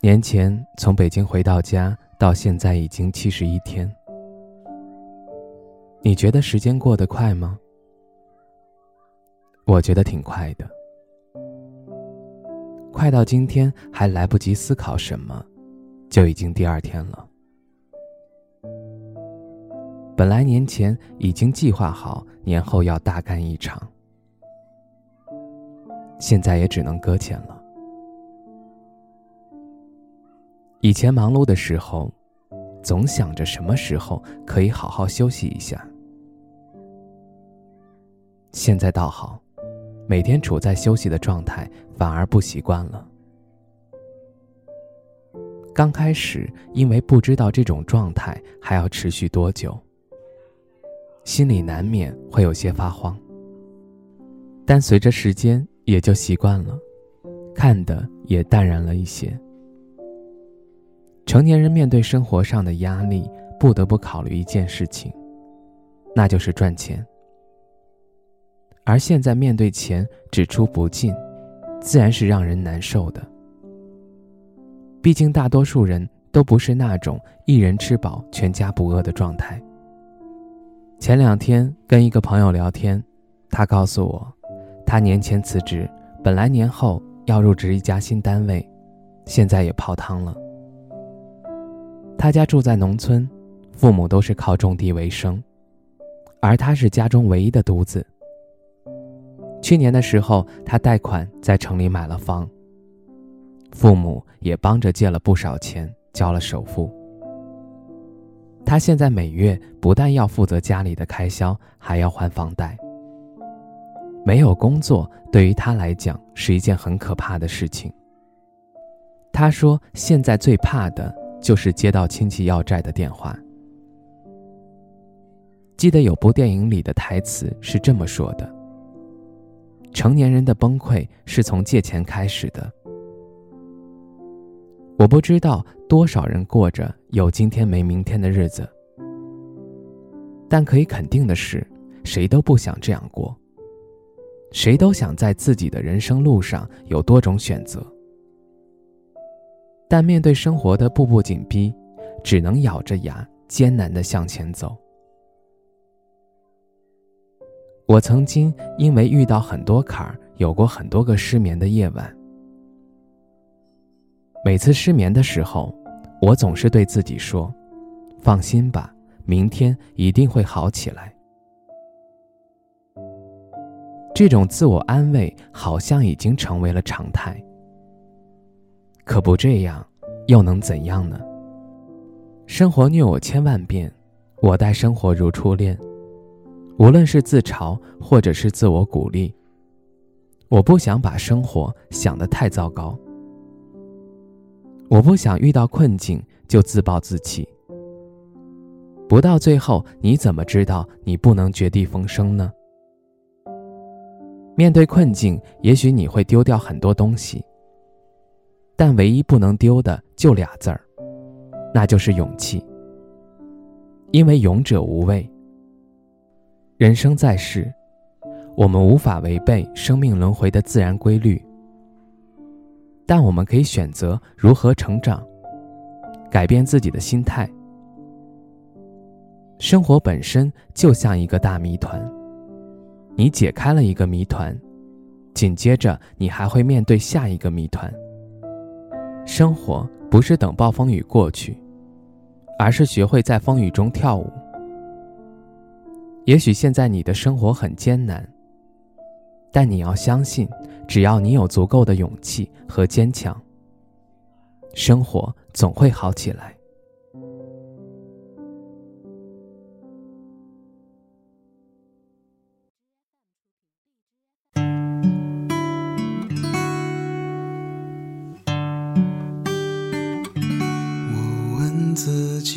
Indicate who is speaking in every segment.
Speaker 1: 年前从北京回到家，到现在已经七十一天。你觉得时间过得快吗？我觉得挺快的，快到今天还来不及思考什么，就已经第二天了。本来年前已经计划好年后要大干一场，现在也只能搁浅了。以前忙碌的时候，总想着什么时候可以好好休息一下。现在倒好，每天处在休息的状态，反而不习惯了。刚开始，因为不知道这种状态还要持续多久，心里难免会有些发慌。但随着时间，也就习惯了，看的也淡然了一些。成年人面对生活上的压力，不得不考虑一件事情，那就是赚钱。而现在面对钱只出不进，自然是让人难受的。毕竟大多数人都不是那种一人吃饱全家不饿的状态。前两天跟一个朋友聊天，他告诉我，他年前辞职，本来年后要入职一家新单位，现在也泡汤了。他家住在农村，父母都是靠种地为生，而他是家中唯一的独子。去年的时候，他贷款在城里买了房，父母也帮着借了不少钱交了首付。他现在每月不但要负责家里的开销，还要还房贷。没有工作对于他来讲是一件很可怕的事情。他说：“现在最怕的。”就是接到亲戚要债的电话。记得有部电影里的台词是这么说的：“成年人的崩溃是从借钱开始的。”我不知道多少人过着有今天没明天的日子，但可以肯定的是，谁都不想这样过。谁都想在自己的人生路上有多种选择。但面对生活的步步紧逼，只能咬着牙艰难的向前走。我曾经因为遇到很多坎儿，有过很多个失眠的夜晚。每次失眠的时候，我总是对自己说：“放心吧，明天一定会好起来。”这种自我安慰好像已经成为了常态。可不这样，又能怎样呢？生活虐我千万遍，我待生活如初恋。无论是自嘲，或者是自我鼓励，我不想把生活想得太糟糕。我不想遇到困境就自暴自弃。不到最后，你怎么知道你不能绝地逢生呢？面对困境，也许你会丢掉很多东西。但唯一不能丢的就俩字儿，那就是勇气。因为勇者无畏。人生在世，我们无法违背生命轮回的自然规律，但我们可以选择如何成长，改变自己的心态。生活本身就像一个大谜团，你解开了一个谜团，紧接着你还会面对下一个谜团。生活不是等暴风雨过去，而是学会在风雨中跳舞。也许现在你的生活很艰难，但你要相信，只要你有足够的勇气和坚强，生活总会好起来。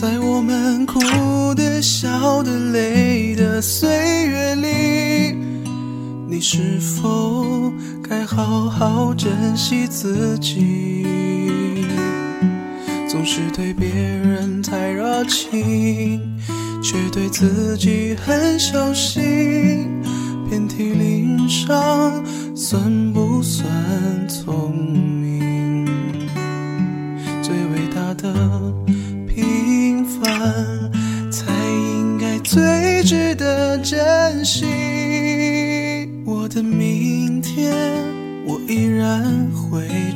Speaker 2: 在我们哭的、笑的、累的岁月里，你是否该好好珍惜自己？总是对别人太热情，却对自己很小心。遍体鳞伤，算不算聪明？最伟大的。珍惜。我的明天，我依然会。